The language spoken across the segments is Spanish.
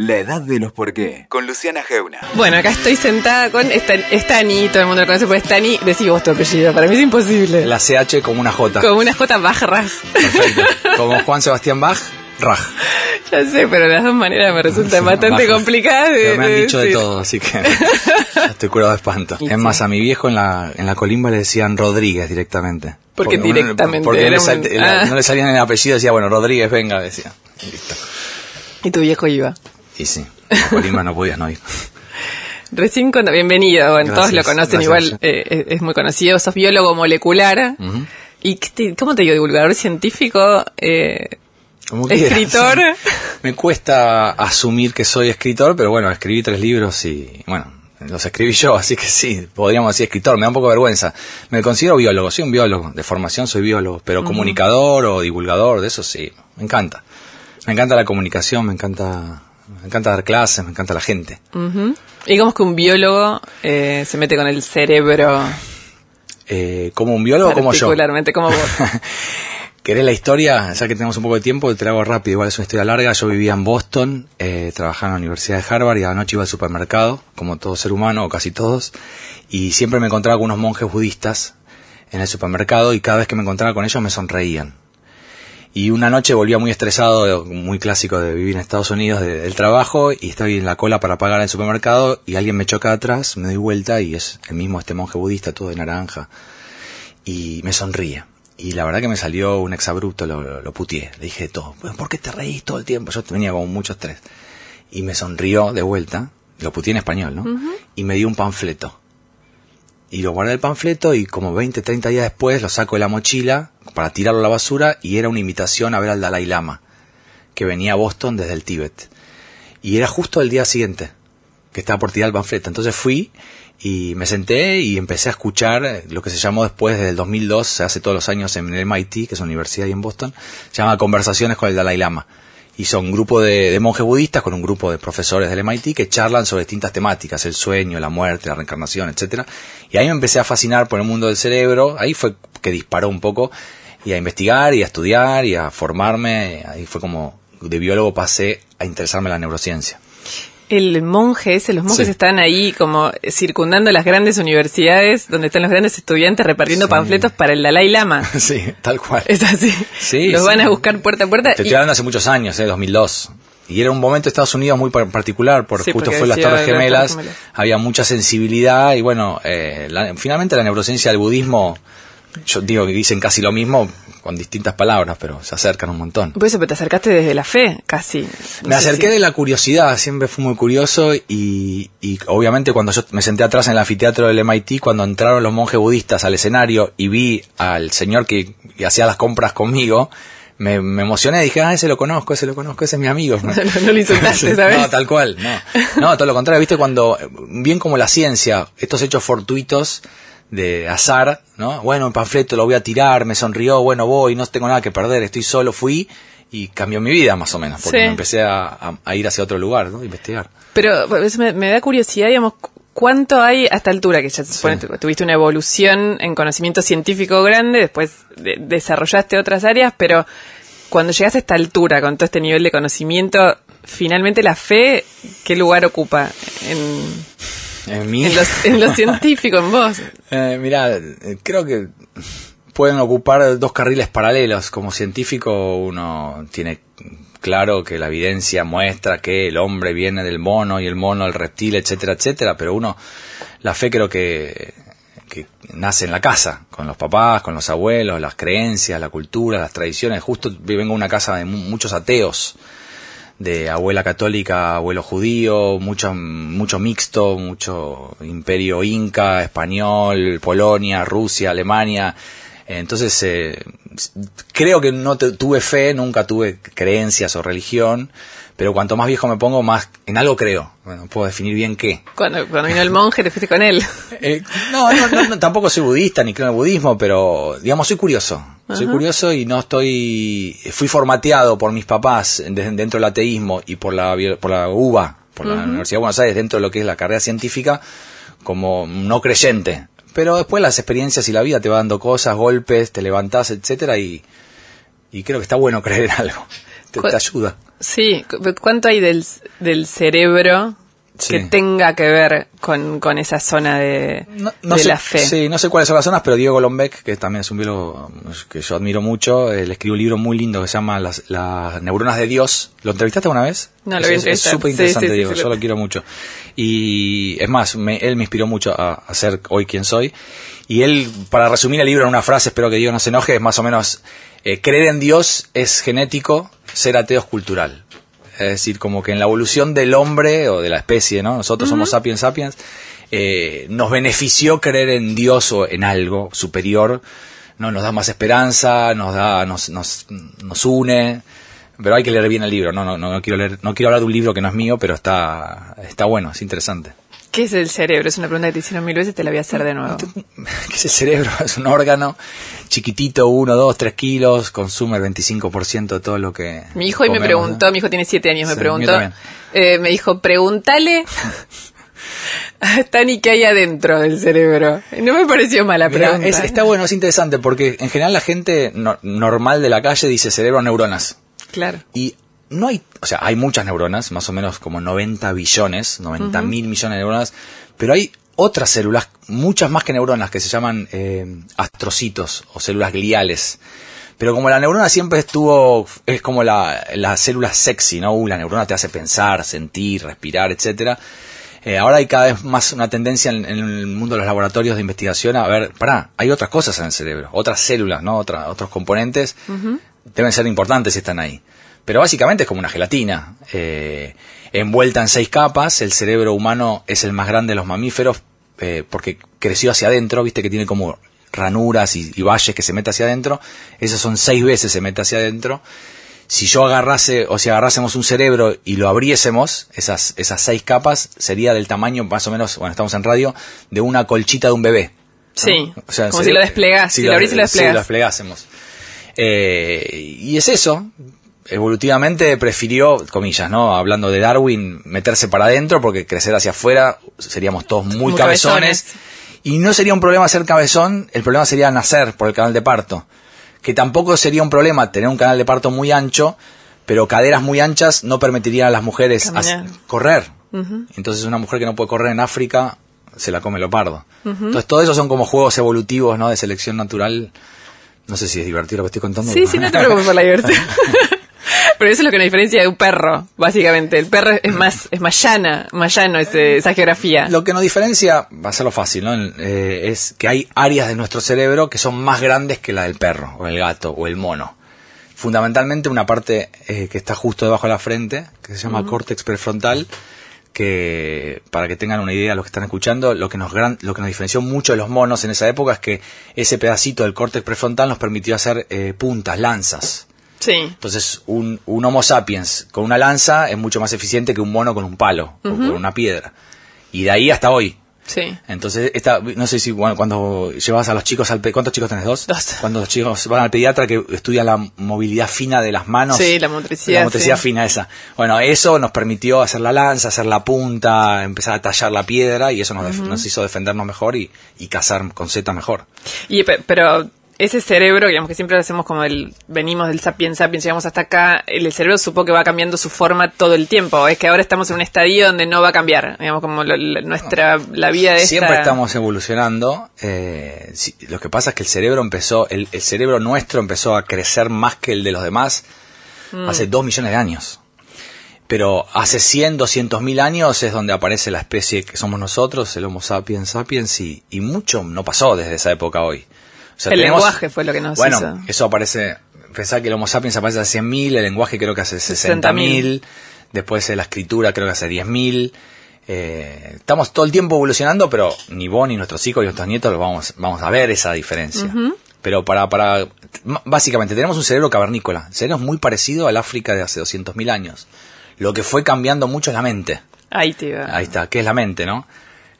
La edad de los por qué, con Luciana Geuna. Bueno, acá estoy sentada con Stan- Stani, todo el mundo lo conoce por Stani. Decí vos tu apellido, para mí es imposible. La CH como una J. Como una J barras. Perfecto. Como Juan Sebastián Bach, Raj. ya sé, pero de las dos maneras me resultan bastante complicadas de, Pero me han de dicho de todo, así que estoy curado de espanto. Y Es más, a mi viejo en la, en la colimba le decían Rodríguez directamente. ¿Por qué Porque- directamente? Porque Era le sal- un- la- ah. no le salían el apellido, decía, bueno, Rodríguez, venga, decía. Y Listo. Y tu viejo iba. Y sí, en la colimba no podías no ir. Recién cuando, bienvenido, bueno, todos lo conocen gracias. igual, eh, es, es muy conocido, sos biólogo molecular. ¿Y qué te- cómo te digo? Divulgador científico, eh, quieras. escritor. Me cuesta asumir que soy escritor, pero bueno, escribí tres libros y, bueno, los escribí yo, así que sí, podríamos decir escritor, me da un poco de vergüenza. Me considero biólogo, soy un biólogo, de formación soy biólogo, pero comunicador o divulgador, de eso sí, me encanta. Me encanta la comunicación, me encanta, me encanta dar clases, me encanta la gente. Ujú. Y cómo es que un biólogo eh, se mete con el cerebro Eh, como un biólogo, como yo. particularmente, como vos. ¿Querés la historia? Ya que tenemos un poco de tiempo, te la hago rápido. Igual es una historia larga. Yo vivía en Boston, eh, trabajaba en la Universidad de Harvard y a la noche iba al supermercado, como todo ser humano, o casi todos. Y siempre me encontraba con unos monjes budistas en el supermercado y cada vez que me encontraba con ellos me sonreían. Y una noche volvía muy estresado, muy clásico de vivir en Estados Unidos, de- del trabajo, y estaba en la cola para pagar en el supermercado y alguien me choca atrás, me doy vuelta y es el mismo este monje budista, todo de naranja y me sonríe. Y la verdad que me salió un exabrupto, lo, lo, lo putié. Le dije todo, "Bueno, ¿por qué te reís todo el tiempo? Yo tenía como mucho estrés. Y me sonrió de vuelta, lo putié en español, ¿no? Y me dio un panfleto. Y lo guardé el panfleto y como 20, 30 días después lo saco de la mochila para tirarlo a la basura y era una invitación a ver al Dalai Lama, que venía a Boston desde el Tíbet. Y era justo el día siguiente que estaba por tirar el panfleto. Entonces fui y me senté y empecé a escuchar lo que se llamó después desde el 2002, se hace todos los años en el MIT, que es una universidad ahí en Boston, se llama Conversaciones con el Dalai Lama. Y son un grupo de, monjes budistas con un grupo de profesores del MIT que charlan sobre distintas temáticas, el sueño, la muerte, la reencarnación, etcétera. Y ahí me empecé a fascinar por el mundo del cerebro, ahí fue que disparó un poco, y a investigar, y a estudiar, y a formarme, ahí fue como de biólogo pasé a interesarme en la neurociencia. El monje ese, los monjes Sí. están ahí como circundando las grandes universidades donde están los grandes estudiantes repartiendo Sí. panfletos para el Dalai Lama. sí, tal cual. Es así. Sí, los van a buscar puerta a puerta. Te y- estoy hablando hace muchos años, ¿eh? 2002. Y era un momento de Estados Unidos muy par- particular, porque Sí, justo porque fue las Torres Gemelas, Torres Gemelas. había mucha sensibilidad y bueno, eh, la- finalmente la neurociencia del budismo, yo digo que dicen casi lo mismo con distintas palabras, pero se acercan un montón. Por eso, pero te acercaste desde la fe, casi. No Me acerqué si- de la curiosidad, siempre fui muy curioso y, y obviamente cuando yo me senté atrás en el anfiteatro del MIT, cuando entraron los monjes budistas al escenario y vi al señor que, que hacía las compras conmigo, me, me emocioné, dije, ah, ese lo conozco, ese lo conozco, ese es mi amigo. No, no lo insultaste, ¿sabes? No, tal cual, no. No, todo lo contrario, viste, cuando, bien como la ciencia, estos hechos fortuitos de azar, ¿no? Bueno, el panfleto lo voy a tirar, me sonrió, bueno, voy, no tengo nada que perder, estoy solo, fui y cambió mi vida más o menos, porque Sí. me empecé a, a- a ir hacia otro lugar, ¿no? Investigar. Pero me, me da curiosidad, digamos, cu- ¿cuánto hay a esta altura? Que ya se supone tu- tuviste una evolución en conocimiento científico grande, después de- desarrollaste otras áreas, pero cuando llegaste a esta altura, con todo este nivel de conocimiento, finalmente la fe, ¿qué lugar ocupa en, En mí, en, los- en lo científico, en vos? eh, mirá, creo que pueden ocupar dos carriles paralelos. Como científico uno tiene claro que la evidencia muestra que el hombre viene del mono y el mono del reptil, etcétera, etcétera, pero uno, la fe creo que, que nace en la casa, con los papás, con los abuelos, las creencias, la cultura, las tradiciones. Justo vengo de una casa de mu- muchos ateos, de abuela católica, abuelo judío, mucho, mucho mixto, mucho imperio inca, español, Polonia, Rusia, Alemania. Entonces, eh, creo que no te- tuve fe, nunca tuve creencias o religión, pero cuanto más viejo me pongo, más en algo creo. Bueno, puedo definir bien qué. Cuando, cuando vino el monje, te fuiste con él. Eh, no, no, no, no, tampoco soy budista ni creo en el budismo, pero digamos soy curioso. Soy curioso y no estoy. Fui formateado por mis papás de- dentro del ateísmo y por la, por la UBA, por la Universidad de Buenos Aires, dentro de lo que es la carrera científica, como no creyente. Pero después las experiencias y la vida te va dando cosas, golpes, te levantás, etcétera, y, y creo que está bueno creer en algo. Te, te ayuda. Sí, cu- ¿cuánto hay del, del cerebro que tenga que ver con, con esa zona de, No, no de sé, la fe? Sí, no sé cuáles son las zonas, pero Diego Golombek, que también es un biólogo que yo admiro mucho, él escribió un libro muy lindo que se llama Las, las neuronas de Dios. ¿Lo entrevistaste alguna vez? No, lo Es- voy a es- súper interesante, sí, sí, Diego, yo lo- lo quiero mucho. Y es más, me- él me inspiró mucho a, a ser hoy quien soy. Y él, para resumir el libro en una frase, espero que Diego no se enoje, es más o menos, eh, creer en Dios es genético, ser ateo es cultural. Es decir, como que en la evolución del hombre o de la especie, ¿no? Nosotros somos sapiens sapiens, eh, nos benefició creer en Dios o en algo superior, ¿no? Nos da más esperanza, nos da, nos, nos, nos une, pero hay que leer bien el libro, no, no, no, no quiero leer, no quiero hablar de un libro que no es mío, pero está, está bueno, es interesante. ¿Qué es el cerebro? Es una pregunta que te hicieron mil veces, te la voy a hacer de nuevo. ¿Qué es el cerebro? Es un órgano chiquitito, 1, 2, 3 kilos, consume el 25% de todo lo que. Mi hijo hoy me comemos, preguntó, ¿no? mi hijo tiene siete años, me Sí, preguntó, eh, me dijo, pregúntale a Tani qué hay adentro del cerebro. No me pareció mala Mirá, pregunta. es- está bueno, es interesante, porque en general la gente no- normal de la calle dice cerebro, neuronas. Claro. Y no hay, o sea, hay muchas neuronas, más o menos como 90 billones, 90 mil millones de neuronas, pero hay otras células, muchas más que neuronas, que se llaman eh, astrocitos o células gliales. Pero como la neurona siempre estuvo, es como la, la célula sexy, ¿no? Uh, la neurona te hace pensar, sentir, respirar, etcétera. Eh, ahora hay cada vez más una tendencia en, en el mundo de los laboratorios de investigación a ver, pará, hay otras cosas en el cerebro, otras células, ¿no? Otra- otros componentes deben ser importantes si están ahí. Pero básicamente es como una gelatina, eh, envuelta en seis capas. El cerebro humano es el más grande de los mamíferos eh, porque creció hacia adentro, viste que tiene como ranuras y, y valles que se mete hacia adentro. Esos son seis veces se mete hacia adentro. Si yo agarrase, o si agarrásemos un cerebro y lo abriésemos, esas, esas seis capas, sería del tamaño más o menos, bueno, estamos en radio, de una colchita de un bebé. Sí, O sea, como si lo desplegás, si lo abrís y lo Si desplegás. lo desplegásemos. Eh, y es eso. Evolutivamente prefirió, comillas, ¿no? Hablando de Darwin, meterse para adentro porque crecer hacia afuera seríamos todos muy, Muy cabezones. cabezones. Y no sería un problema ser cabezón, el problema sería nacer por el canal de parto. Que tampoco sería un problema tener un canal de parto muy ancho, pero caderas muy anchas no permitirían a las mujeres correr. Entonces una mujer que no puede correr en África se la come el leopardo. Entonces todo eso son como juegos evolutivos, ¿no? De selección natural. No sé si es divertido lo que estoy contando. Sí, sí, no te preocupes por la diversión. Pero eso es lo que nos diferencia de un perro, básicamente. El perro es más, es más llana, más llano ese- esa geografía. Lo que nos diferencia, va a ser lo fácil, ¿no? Eh, es que hay áreas de nuestro cerebro que son más grandes que la del perro, o el gato, o el mono. Fundamentalmente una parte eh, que está justo debajo de la frente, que se llama córtex prefrontal, que para que tengan una idea los que están escuchando, lo que nos gran- lo que nos diferenció mucho de los monos en esa época es que ese pedacito del córtex prefrontal nos permitió hacer eh, puntas, lanzas. Sí. Entonces, un, un Homo sapiens con una lanza es mucho más eficiente que un mono con un palo o con una piedra. Y de ahí hasta hoy. Sí. Entonces, esta, no sé si bueno, cuando llevas a los chicos al... ¿Cuántos chicos tenés? ¿Dos? Dos. Cuando los chicos van al pediatra que estudia la movilidad fina de las manos. Sí, la motricidad, La motricidad sí. fina esa. Bueno, eso nos permitió hacer la lanza, hacer la punta, empezar a tallar la piedra y eso nos, def- nos hizo defendernos mejor y, y cazar con Z mejor. Y, pe- pero ese cerebro, digamos que siempre lo hacemos como el, venimos del sapiens sapiens, llegamos hasta acá, el, cerebro supo que va cambiando su forma todo el tiempo. Es que ahora estamos en un estadio donde no va a cambiar, digamos, como lo- la- nuestra, la vida de Siempre esta... estamos evolucionando. eh, lo que pasa es que el cerebro empezó, el, el cerebro nuestro empezó a crecer más que el de los demás Mm. hace dos millones de años. Pero hace 100, 200 mil años es donde aparece la especie que somos nosotros, el Homo sapiens sapiens, y, y mucho no pasó desde esa época a hoy. Sea, El tenemos- lenguaje fue lo que nos Bueno, hizo. eso aparece, pensá que el Homo sapiens aparece hace 100.000, el lenguaje creo que hace 60.000, después eh, la escritura creo que hace 10.000. Eh, estamos todo el tiempo evolucionando, pero ni vos, ni nuestros hijos, ni nuestros nietos lo vamos, vamos a ver esa diferencia. Pero para, para, básicamente tenemos un cerebro cavernícola. El cerebro es muy parecido al África de hace 200.000 años. Lo que fue cambiando mucho es la mente. Ahí te iba. Ahí está, ¿qué es la mente, no?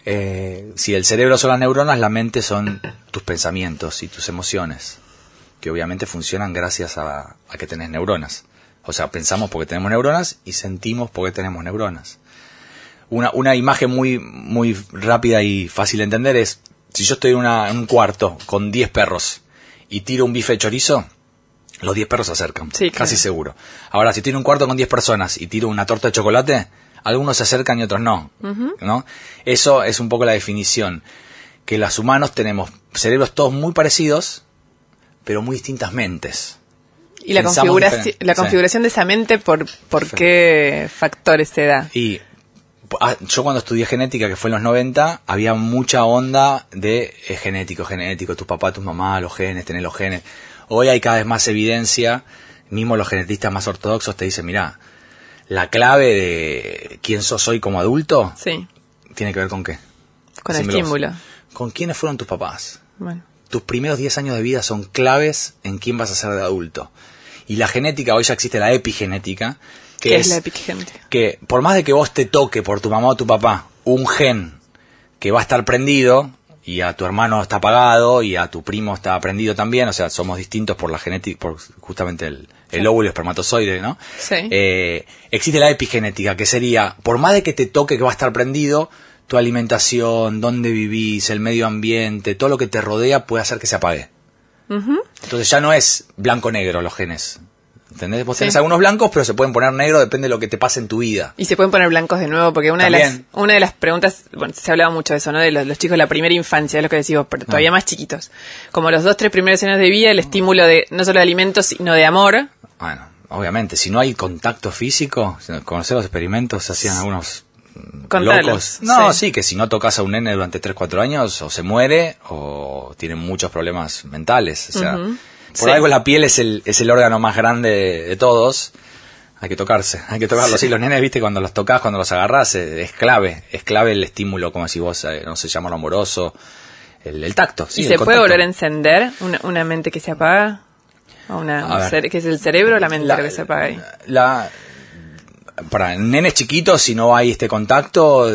Eh, si el cerebro son las neuronas, la mente son tus pensamientos y tus emociones, que obviamente funcionan gracias a, a que tenés neuronas. O sea, pensamos porque tenemos neuronas y sentimos porque tenemos neuronas. Una, una imagen muy, muy rápida y fácil de entender es, si yo estoy en, una- en un cuarto con 10 perros y tiro un bife de chorizo, los 10 perros se acercan, Sí, casi claro. seguro. Ahora, si tiene un cuarto con 10 personas y tiro una torta de chocolate, algunos se acercan y otros no, ¿no? Eso es un poco la definición, que los humanos tenemos cerebros todos muy parecidos, pero muy distintas mentes. Y la, configuración Sí. de esa mente, ¿por, por Perfecto. qué factores se da? Y ah, yo cuando estudié genética, que fue en los 90, había mucha onda de eh, genético, genético, tus papás, tus mamás, los genes, tener los genes. Hoy hay cada vez más evidencia, mismo los genetistas más ortodoxos te dicen, mira, la clave de quién sos hoy como adulto Sí, tiene que ver con qué. con el estímulo. ¿Con quiénes fueron tus papás? Bueno, tus primeros 10 años de vida son claves en quién vas a ser de adulto. Y la genética, hoy ya existe la epigenética, que ¿qué es, es, la epigenética? que por más de que vos te toque por tu mamá o tu papá un gen que va a estar prendido y a tu hermano está apagado y a tu primo está prendido también, o sea, somos distintos por la genética, por justamente el, el óvulo espermatozoide, ¿no? Sí. Eh, existe la epigenética, que sería, por más de que te toque que va a estar prendido, tu alimentación, dónde vivís, el medio ambiente, todo lo que te rodea puede hacer que se apague. Entonces ya no es blanco-negro los genes. ¿Entendés? Vos Sí. tenés algunos blancos, pero se pueden poner negro, depende de lo que te pase en tu vida. Y se pueden poner blancos de nuevo, porque una de las También. una de las preguntas, bueno, se hablaba mucho de eso, ¿no? De los, los chicos de la primera infancia, es lo que decimos, pero todavía Ah. más chiquitos. Como los dos, tres primeros años de vida, el estímulo de no solo de alimentos, sino de amor. Bueno, obviamente, si no hay contacto físico, conocer los experimentos, se hacían algunos Contalos. locos. No, Sí. sí. que si no tocas a un nene durante 3, 4 años, o se muere, o tiene muchos problemas mentales. O sea, por Sí. algo la piel es el, es el órgano más grande de, todos. Hay que tocarse, hay que tocarlos. Sí, los nenes, viste, cuando los tocas, cuando los agarras, eh, es clave. Es clave el estímulo, como si vos, eh, no sé, llamarlo amoroso. El, el tacto. ¿Y se puede volver a encender una, una mente que se apaga? ¿O A una, ver. cere- que es el cerebro o la mente La- que se apaga ahí? la para nenes chiquitos si no hay este contacto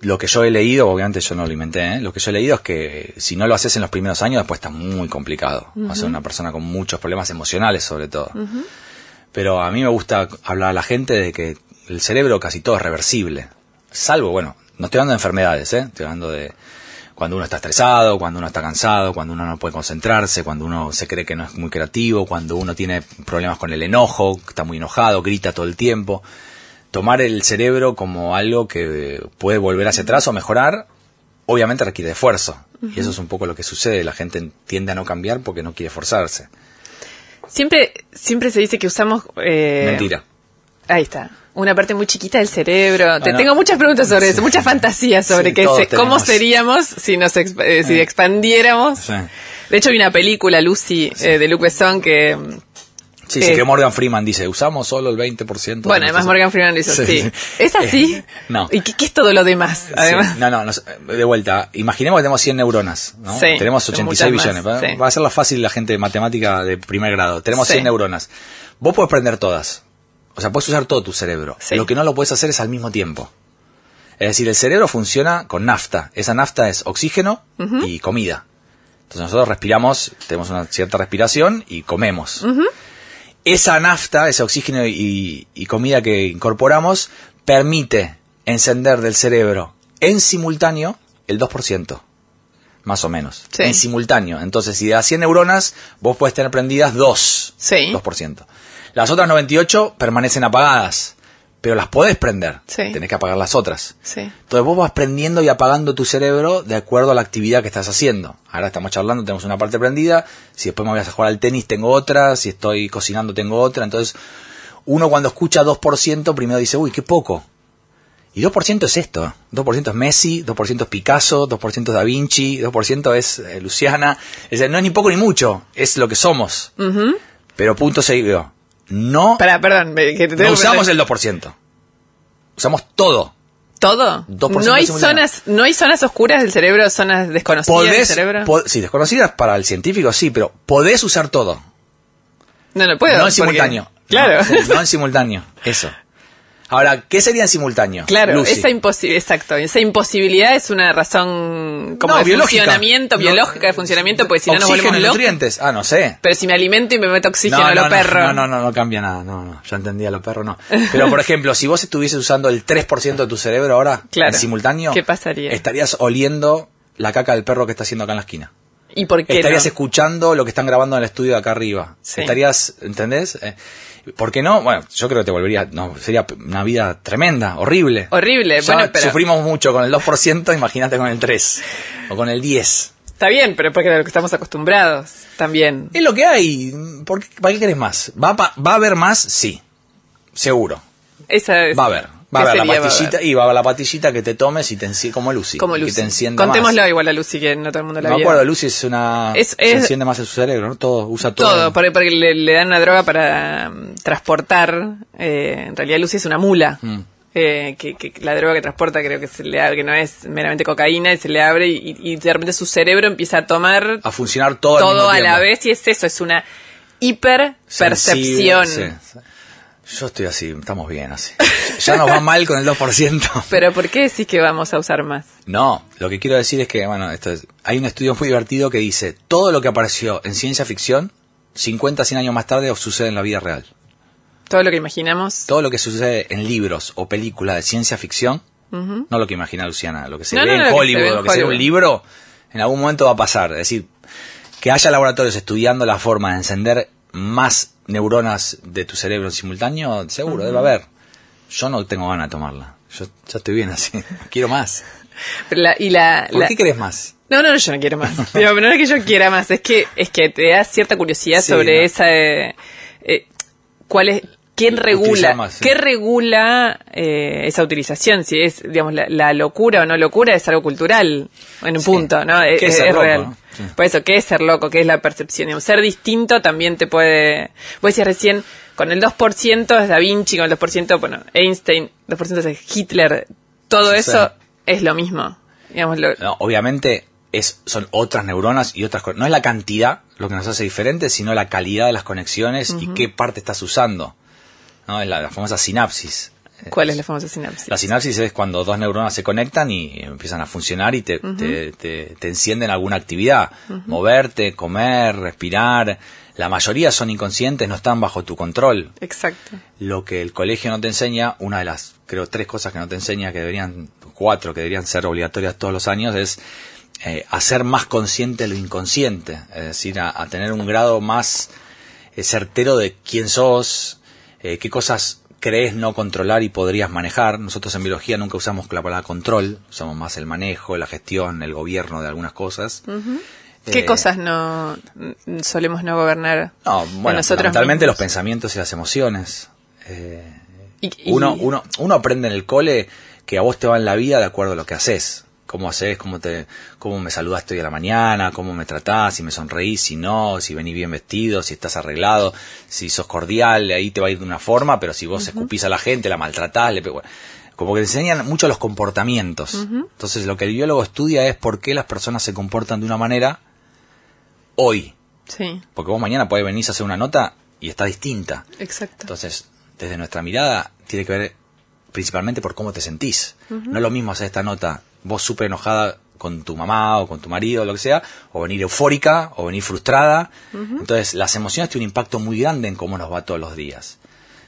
lo que yo he leído obviamente yo no lo inventé ¿eh? lo que yo he leído es que si no lo haces en los primeros años después está muy complicado vas a ser una persona con muchos problemas emocionales sobre todo pero a mí me gusta hablar a la gente de que el cerebro casi todo es reversible salvo bueno no estoy hablando de enfermedades ¿eh? estoy hablando de cuando uno está estresado, cuando uno está cansado, cuando uno no puede concentrarse, cuando uno se cree que no es muy creativo, cuando uno tiene problemas con el enojo, está muy enojado, grita todo el tiempo. Tomar el cerebro como algo que puede volver hacia atrás o mejorar, obviamente requiere esfuerzo. Y eso es un poco lo que sucede. La gente tiende a no cambiar porque no quiere esforzarse. Siempre, siempre se dice que usamos... eh, Mentira. Ahí está. Una parte muy chiquita del cerebro. Te Bueno, tengo muchas preguntas sobre eso, muchas fantasías sobre Sí, todos se- cómo seríamos si nos exp- eh, si expandiéramos. Sí. De hecho, hay una película, Lucy, eh, de Luc Besson, que... mm, Sí, Eh. sí, que Morgan Freeman dice, usamos solo el 20%. de Bueno, además Morgan Freeman dice, sí. Sí, sí. ¿Es así? Eh, no. ¿Y qué, qué es todo lo demás? Además, Sí, no, no, no, de vuelta. Imaginemos que tenemos 100 neuronas, ¿no? Sí, tenemos son 86 muchas billones. más, Va, sí. va a ser la fácil la gente de matemática de primer grado. Tenemos Sí. 100 neuronas. Vos podés prender todas. O sea, puedes usar todo tu cerebro. Sí. Lo que no lo puedes hacer es al mismo tiempo. Es decir, el cerebro funciona con nafta. Esa nafta es oxígeno y comida. Entonces nosotros respiramos, tenemos una cierta respiración y comemos. Esa nafta, ese oxígeno y, y comida que incorporamos, permite encender del cerebro en simultáneo el 2%. Más o menos. Sí. En simultáneo. Entonces, si de las 100 neuronas, vos puedes tener prendidas 2. Sí. 2%. Las otras 98 permanecen apagadas. Pero las podés prender. Sí. Tenés que apagar las otras. sí. Entonces vos vas prendiendo y apagando tu cerebro de acuerdo a la actividad que estás haciendo. Ahora estamos charlando, tenemos una parte prendida. Si después me voy a jugar al tenis, tengo otra. Si estoy cocinando, tengo otra. Entonces, uno cuando escucha 2%, primero dice, uy, qué poco. Y 2% es esto. 2% es Messi, 2% es Picasso, 2% es Da Vinci, 2% es eh, Luciana. Es decir, no es ni poco ni mucho, es lo que somos. Pero punto seguido. No, Pará, perdón, me- que te tengo no que usamos el 2%. Usamos todo. ¿Todo? 2% ¿No hay, zonas, ¿No hay zonas oscuras del cerebro, zonas desconocidas del Podés, cerebro? po- sí, desconocidas para el científico, sí, pero podés usar todo. no, no puedo. no en porque- simultáneo. Claro. No, sí, no en simultáneo. Eso. Ahora, ¿qué sería en simultáneo? Claro, Lucy? esa imposibilidad, exacto, esa imposibilidad es una razón como No, de biológica. funcionamiento, No, biológica de funcionamiento, porque si no nos volvemos locos. nutrientes. Ah, no sé. Pero si me alimento y me meto oxígeno no, a los no, perros. No, no, no, no cambia nada. No, no, ya entendí a los perros, no. Pero, por ejemplo, si vos estuvieses usando el 3% de tu cerebro ahora, Claro. en simultáneo, ¿Qué pasaría? estarías oliendo la caca del perro que está haciendo acá en la esquina. ¿Y por qué Estarías no? escuchando lo que están grabando en el estudio de acá arriba. Sí. Estarías, ¿entendés? Eh, ¿Por qué no? Bueno, yo creo que te volvería, no, sería una vida tremenda, horrible. Horrible, Ya bueno, pero sufrimos mucho con el 2%, imagínate con el 3 o con el 10. está bien, pero porque es lo que estamos acostumbrados también. Es lo que hay. ¿Por qué, ¿Para qué querés más? ¿Va, a pa- ¿Va a haber más? Sí. Seguro. Esa es- Va a haber. Va a ¿qué haber la pastillita y va a haber la pastillita que te tomes y te enciende como Lucy. Como Lucy. Que te encienda Contémoslo más. igual a Lucy, que no todo el mundo la No me acuerdo, Lucy es una... Es- se es- enciende más en su cerebro, ¿no? Todo, usa todo. Todo, porque, porque le, le dan una droga para mm, transportar. eh, en realidad Lucy es una mula. Mm. eh, que, que la droga que transporta creo que se le abre, que no es meramente cocaína, y se le abre y, y de repente su cerebro empieza a tomar A funcionar todo, al todo mismo a la vez y es eso, es una hiperpercepción. Sensible, sí. Yo estoy así, estamos bien así. Ya nos va mal con el 2%. Pero ¿por qué decís que vamos a usar más? No, lo que quiero decir es que, bueno, esto es- hay un estudio muy divertido que dice, todo lo que apareció en ciencia ficción, 50, 100 años más tarde sucede en la vida real. Todo lo que imaginamos. Todo lo que sucede en libros o películas de ciencia ficción, no lo que imagina Luciana, lo que se No, ve no, en que se Hollywood, ve lo que se ve en un libro, en algún momento va a pasar. Es decir, que haya laboratorios estudiando la forma de encender más neuronas de tu cerebro en simultáneo, seguro, debe haber. Yo no tengo ganas de tomarla. Yo ya estoy bien así. Quiero más. Pero la- y la, ¿Por la- qué querés más? No, no, yo no quiero más. Pero no es que yo quiera más, es que es que te da cierta curiosidad Sí, sobre ¿no? esa eh, eh, cuál es quién regula más, sí. qué regula eh, esa utilización, si es digamos la, la locura o no locura es algo cultural en un Sí. punto, ¿no? Es, ¿Qué es es ser loco, real. no? Sí. Por eso, ¿qué es ser loco? ¿Qué es la percepción? Digamos, ser distinto también te puede... Vos decías recién, con el 2% es Da Vinci, con el 2%, bueno, Einstein, 2% es Hitler, todo eso es lo mismo. Digamos, lo- No, obviamente es, son otras neuronas y otras cosas. No es la cantidad lo que nos hace diferentes, sino la calidad de las conexiones y qué parte estás usando. ¿No? Es la, la famosa sinapsis. ¿Cuál es la famosa sinapsis? La sinapsis es cuando dos neuronas se conectan y empiezan a funcionar y te, te, te- te encienden alguna actividad. Moverte, comer, respirar. La mayoría son inconscientes, no están bajo tu control. Exacto. Lo que el colegio no te enseña, una de las, creo, tres cosas que no te enseña, que deberían, cuatro, que deberían ser obligatorias todos los años, es eh, hacer más consciente lo inconsciente. Es decir, a, a tener un grado más eh, certero de quién sos, eh, qué cosas crees no controlar y podrías manejar. Nosotros en biología nunca usamos la palabra control, usamos más el manejo, la gestión, el gobierno de algunas cosas. ¿Qué Eh, cosas no solemos no gobernar? No, en bueno, fundamentalmente los pensamientos y las emociones. Eh, Y- y- uno, uno, uno aprende en el cole que a vos te va en la vida de acuerdo a lo que haces. Cómo haces, cómo te, cómo me saludaste hoy a la mañana, cómo me tratás, si me sonreís, si no, si venís bien vestido, si estás arreglado, si sos cordial, ahí te va a ir de una forma, pero si vos escupís a la gente, la maltratás, le bueno, como que te enseñan mucho los comportamientos. Entonces lo que el biólogo estudia es por qué las personas se comportan de una manera hoy. Sí, Porque vos mañana podés venir a hacer una nota y está distinta. exacto. Entonces, desde nuestra mirada, tiene que ver principalmente por cómo te sentís. No es lo mismo hacer esta nota, vos súper enojada con tu mamá o con tu marido o lo que sea, o venir eufórica o venir frustrada. Entonces, las emociones tienen un impacto muy grande en cómo nos va todos los días.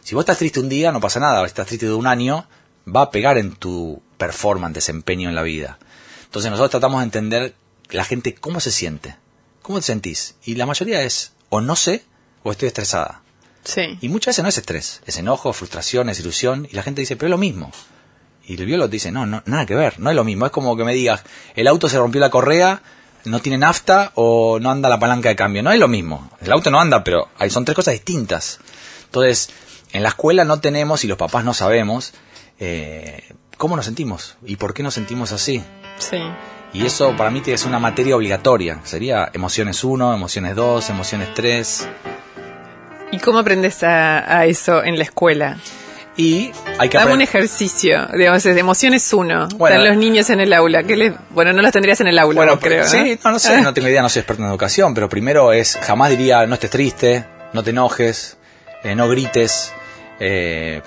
Si vos estás triste un día, no pasa nada. Si estás triste de un año, va a pegar en tu performance, desempeño en la vida. Entonces, nosotros tratamos de entender la gente cómo se siente. ¿Cómo te sentís? Y la mayoría es o no sé o estoy estresada. Sí. Y muchas veces no es estrés, es enojo, frustración, es ilusión, y la gente dice, pero es lo mismo. Y el biólogo te dice, no, no, nada que ver, no es lo mismo. Es como que me digas, el auto se rompió la correa, no tiene nafta o no anda la palanca de cambio. No es lo mismo. El auto no anda, pero hay, son tres cosas distintas. Entonces, en la escuela no tenemos, y los papás no sabemos, eh, cómo nos sentimos y por qué nos sentimos así. Sí. Y eso para mí tiene que ser una materia obligatoria. Sería emociones 1, emociones 2, emociones 3. ¿Y cómo aprendes a, a eso en la escuela? Y hay que Dame un ejercicio, digamos, es de emociones uno. Bueno. Están los niños en el aula. ¿Qué les... Bueno, no los tendrías en el aula, Bueno, vos, creo. ¿no? sí, no, no sé, no tengo idea, no soy experto en educación, pero primero es, jamás diría, no estés triste, no te enojes, eh, no grites, eh,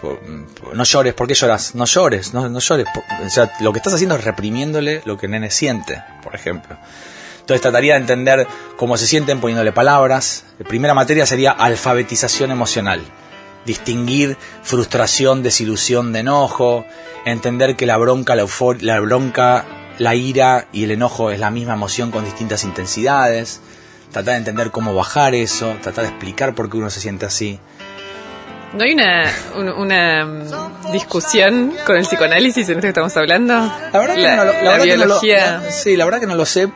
no llores, ¿por qué lloras? No llores, no, no llores. O sea, lo que estás haciendo es reprimiéndole lo que el nene siente, por ejemplo. Entonces trataría de entender cómo se sienten poniéndole palabras. La primera materia sería alfabetización emocional. Distinguir frustración, desilusión de enojo, entender que la bronca, la, eufor- la bronca, la ira y el enojo es la misma emoción con distintas intensidades, tratar de entender cómo bajar eso, tratar de explicar por qué uno se siente así. ¿No hay una, un- una mm, discusión con el psicoanálisis en esto que estamos hablando? La verdad que no lo, la la verdad que no lo- sí, la verdad que no lo sé.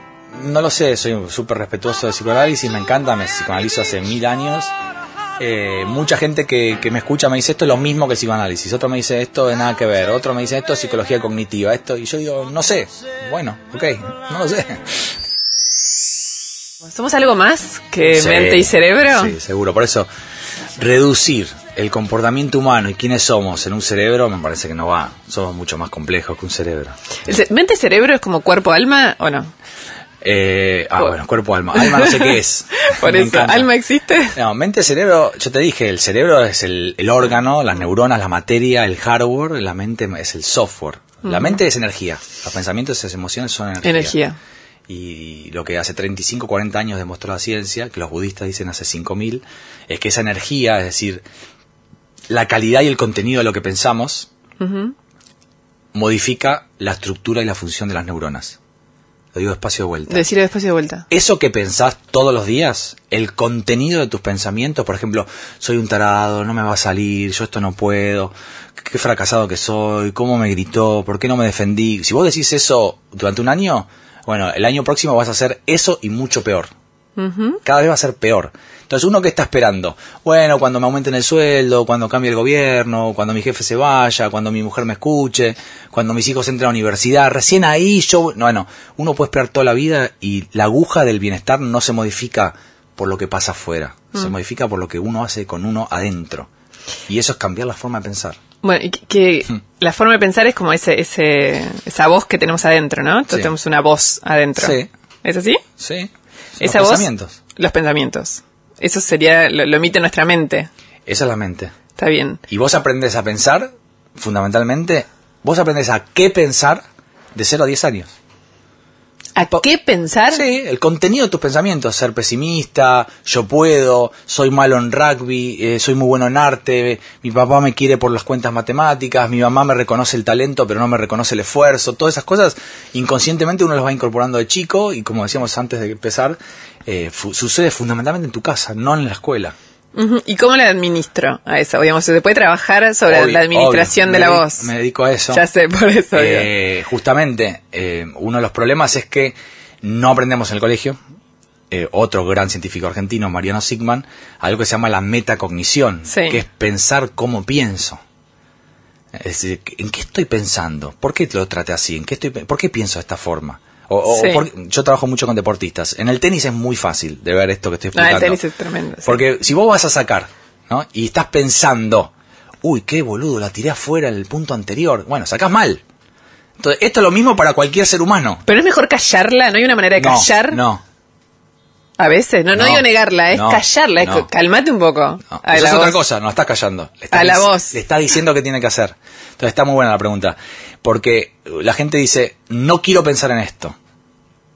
No lo sé, soy súper respetuoso del psicoanálisis, me encanta, me psicoanalizo hace mil años. Eh, mucha gente que, que me escucha me dice esto es lo mismo que el psicoanálisis, otro me dice esto de nada que ver, otro me dice esto es psicología cognitiva, esto, y yo digo, no sé, bueno, ok, no lo sé. ¿Somos algo más que Sí, mente y cerebro? Sí, seguro, por eso reducir el comportamiento humano y quiénes somos en un cerebro me parece que no va, somos mucho más complejos que un cerebro. ¿El ce- ¿Mente y cerebro es como cuerpo-alma o no? Eh, ah, Por- bueno, cuerpo, alma. Alma no sé qué es. Por Me eso, encanta. ¿alma existe? No, mente, cerebro, yo te dije, el cerebro es el, el órgano, las neuronas, la materia, el hardware, la mente es el software. La mente es energía, los pensamientos y las emociones son energía. Energía. Y lo que hace 35, 40 años demostró la ciencia, que los budistas dicen hace 5000, es que esa energía, es decir, la calidad y el contenido de lo que pensamos, modifica la estructura y la función de las neuronas. Lo digo despacio de vuelta Decirlo después y de vuelta. eso que pensás todos los días, el contenido de tus pensamientos, por ejemplo, soy un tarado, no me va a salir, yo esto no puedo, qué fracasado que soy, cómo me gritó, por qué no me defendí. Si vos decís eso durante un año, bueno, el año próximo vas a hacer eso y mucho peor. Cada vez va a ser peor. Entonces, uno que está esperando, bueno, cuando me aumenten el sueldo, cuando cambie el gobierno, cuando mi jefe se vaya, cuando mi mujer me escuche, cuando mis hijos entren a la universidad, recién ahí yo, no, bueno, uno puede esperar toda la vida y la aguja del bienestar no se modifica por lo que pasa afuera, se modifica por lo que uno hace con uno adentro. Y eso es cambiar la forma de pensar. Bueno, que, Hmm. la forma de pensar es como ese, ese, esa voz que tenemos adentro, ¿no? Entonces Sí. tenemos una voz adentro. Sí. ¿Es así? Sí. Esa Los voz. pensamientos. Los pensamientos. Eso sería, lo, lo emite nuestra mente. Esa es la mente. Está bien. Y vos aprendés a pensar, fundamentalmente, vos aprendés a qué pensar de 0 a 10 años. ¿A qué pensar? Sí, el contenido de tus pensamientos, ser pesimista, yo puedo, soy malo en rugby, eh, soy muy bueno en arte, mi papá me quiere por las cuentas matemáticas, mi mamá me reconoce el talento pero no me reconoce el esfuerzo, todas esas cosas inconscientemente uno las va incorporando de chico y como decíamos antes de empezar, eh, fu- sucede fundamentalmente en tu casa, no en la escuela. ¿Y cómo la administro a eso? Digamos, ¿se puede trabajar sobre Obvio, la administración obvio. de la voz? Me dedico a eso. Ya sé, por eso. Eh, justamente, eh, uno de los problemas es que no aprendemos en el colegio. Eh, otro gran científico argentino, Mariano Sigman, algo que se llama la metacognición, Sí. que es pensar cómo pienso. Es decir, ¿en qué estoy pensando? ¿Por qué lo traté así? ¿En qué estoy, ¿Por qué pienso de esta forma? O, o Sí. por- yo trabajo mucho con deportistas. En el tenis es muy fácil de ver esto que estoy No, el explicando. tenis es tremendo. sí. Porque si vos vas a sacar, ¿no? Y estás pensando, uy, qué boludo, la tiré afuera el punto anterior. Bueno, sacás mal. Entonces, esto es lo mismo para cualquier ser humano. Pero es mejor callarla, ¿no hay una manera de No, callar? No, A veces, no, no, No, digo negarla, es no, callarla, es no. calmate un poco. A Eso es otra cosa, no estás callando. Le estás A la voz. Le está diciendo qué tiene que hacer. Entonces está muy buena la pregunta. Porque la gente dice, no quiero pensar en esto.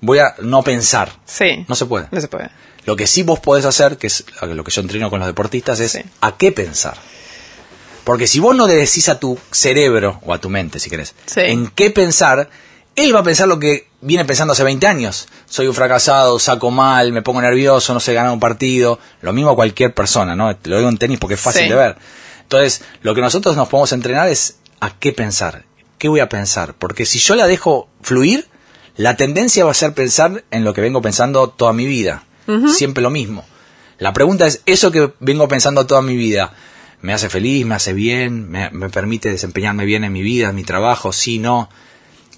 Voy a no pensar. Sí. No se puede. No se puede. Lo que sí vos podés hacer, que es lo que yo entreno con los deportistas, es Sí. a qué pensar. Porque si vos no le decís a tu cerebro, o a tu mente si querés, Sí. en qué pensar, él va a pensar lo que viene pensando hace 20 años. Soy un fracasado, saco mal, me pongo nervioso, no sé ganar un partido. Lo mismo a cualquier persona, ¿no? Te lo digo en tenis porque es fácil Sí. de ver. Entonces, lo que nosotros nos podemos entrenar es a qué pensar. ¿Qué voy a pensar? Porque si yo la dejo fluir, la tendencia va a ser pensar en lo que vengo pensando toda mi vida. Siempre lo mismo. La pregunta es, ¿eso que vengo pensando toda mi vida me hace feliz, me hace bien, me, me permite desempeñarme bien en mi vida, en mi trabajo? Sí, no.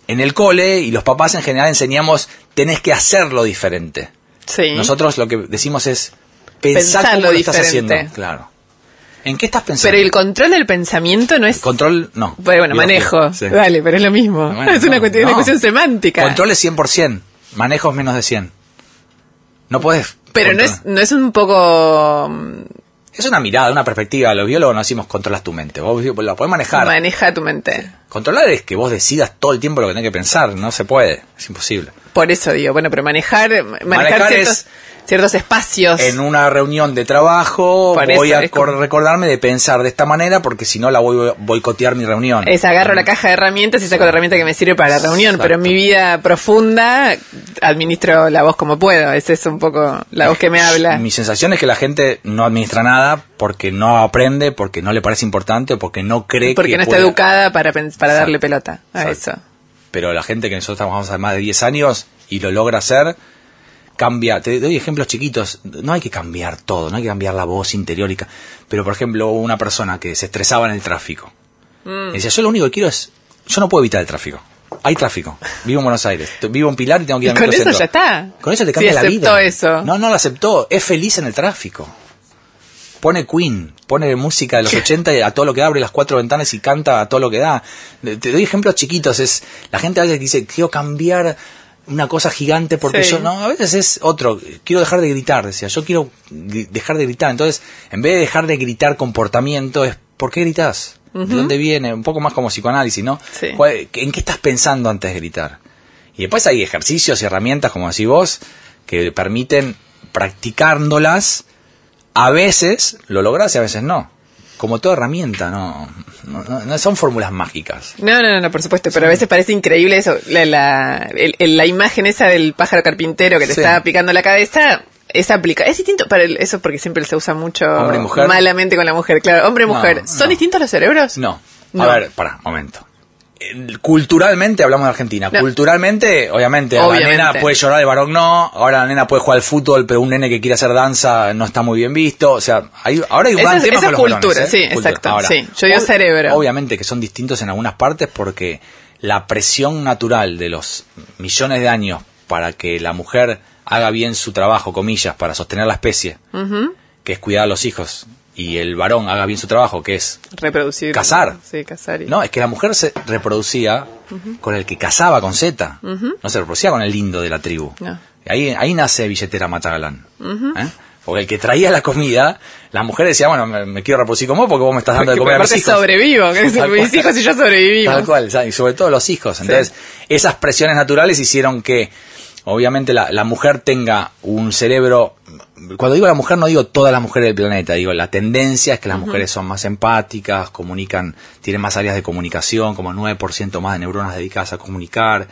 En el cole y los papás en general enseñamos, tenés que hacerlo diferente. Sí. Nosotros lo que decimos es pensar cómo lo estás diferente. haciendo. Claro. ¿En qué estás pensando? Pero el control del pensamiento no es... Control, no. Bueno, manejo. sí. Dale, pero es lo mismo. Bueno, es una no, cuestión, una no. cuestión semántica. Control es 100%. Manejo es menos de 100. No puedes. pero no es, no es un poco... Es una mirada, una perspectiva. Los biólogos no decimos controlas tu mente. Vos la podés manejar. Maneja tu mente. Controlar es que vos decidas todo el tiempo lo que tenés que pensar. No se puede. Es imposible. Por eso digo, bueno, pero manejar, manejar, Manejar ciertos, es- ciertos espacios. En una reunión de trabajo Por voy eso, a como- recordarme de pensar de esta manera porque si no la voy a boicotear mi reunión. Es agarro la caja de herramientas y saco la herramienta que me sirve para la reunión, Exacto. pero en mi vida profunda administro la voz como puedo. Esa es un poco la voz que me habla. Mi sensación es que la gente no administra nada porque no aprende, porque no le parece importante o porque no cree Porque que no está educada para, para darle pelota a Exacto. eso. Pero la gente que nosotros trabajamos hace más de 10 años y lo logra hacer, cambia. Te doy ejemplos chiquitos. No hay que cambiar todo, no hay que cambiar la voz interior. y ca- Pero, por ejemplo, una persona que se estresaba en el tráfico. Mm. Decía, yo lo único que quiero es... Yo no puedo evitar el tráfico. Hay tráfico. Vivo en Buenos Aires. Vivo en Pilar y tengo que ir Y al con eso ya está. Con eso te cambia la vida. eso. No, no lo aceptó. Es feliz en el tráfico. Pone Queen, pone música de los 80 y a todo lo que abre las cuatro ventanas y canta a todo lo que da. Te te doy ejemplos chiquitos. Es La gente a veces dice, quiero cambiar una cosa gigante porque Sí. yo... No, a veces es otro. Quiero dejar de gritar, decía. Yo quiero dejar de gritar. Entonces, en vez de dejar de gritar comportamiento, es ¿por qué gritas? ¿De dónde viene? Un poco más como psicoanálisis, ¿no? Sí. ¿Cuál- ¿En qué estás pensando antes de gritar? Y después hay ejercicios y herramientas, como decís vos, que permiten practicándolas. A veces lo logras y a veces no. Como toda herramienta, no, no, son fórmulas mágicas. No, no, no, por supuesto, pero a veces parece increíble eso, la, la, el- la imagen esa del pájaro carpintero que te Sí. está picando la cabeza, es aplica es distinto para el- eso porque siempre se usa mucho Hombre mujer. malamente con la mujer, claro, hombre y No, mujer, ¿son distintos los cerebros? No. No. A ver, para, momento. Eh, Culturalmente, hablamos de Argentina. No. Culturalmente, obviamente, la nena puede llorar, el varón no. Ahora la nena puede jugar al fútbol, pero un nene que quiere hacer danza no está muy bien visto. O sea, hay, ahora hay un gran es- tema eso con es los varones, cultura, ¿eh? sí, Cultura. exacto, sí. Yo digo ob- cerebro. Obviamente que son distintos en algunas partes porque la presión natural de los millones de años para que la mujer haga bien su trabajo, comillas, para sostener la especie, que es cuidar a los hijos, y el varón haga bien su trabajo, que es Reproducir. Cazar. Sí, cazar. y- no, es que la mujer se reproducía con el que cazaba con Z. No se reproducía con el lindo de la tribu. No. Ahí, ahí nace billetera Matagalán. ¿Eh? Porque el que traía la comida, la mujer decía, bueno, me, me quiero reproducir con vos porque vos me estás dando de comer a mis hijos. sobrevivo, que mis hijos y yo sobrevivimos. Tal cual, y sobre todo los hijos. Entonces, esas presiones naturales hicieron que, obviamente, la, la mujer tenga un cerebro. Cuando digo la mujer, no digo todas las mujeres del planeta, digo la tendencia es que las mujeres son más empáticas, comunican, tienen más áreas de comunicación, como el 9% más de neuronas dedicadas a comunicar.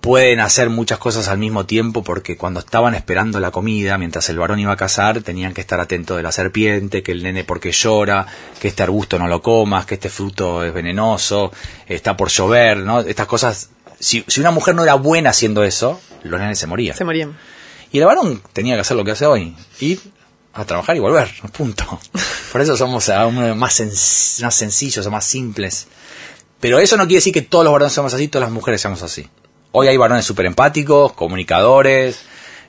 Pueden hacer muchas cosas al mismo tiempo porque cuando estaban esperando la comida, mientras el varón iba a cazar, tenían que estar atentos de la serpiente, que el nene porque llora, que este arbusto no lo comas, que este fruto es venenoso, está por llover, ¿no? Estas cosas, si, si una mujer no era buena haciendo eso, los nenes se morían. Se morían. Y el varón tenía que hacer lo que hace hoy, ir a trabajar y volver, punto. Por eso somos aún más, sen- más sencillos o más simples. Pero eso no quiere decir que todos los varones somos así, todas las mujeres somos así. Hoy hay varones súper empáticos, comunicadores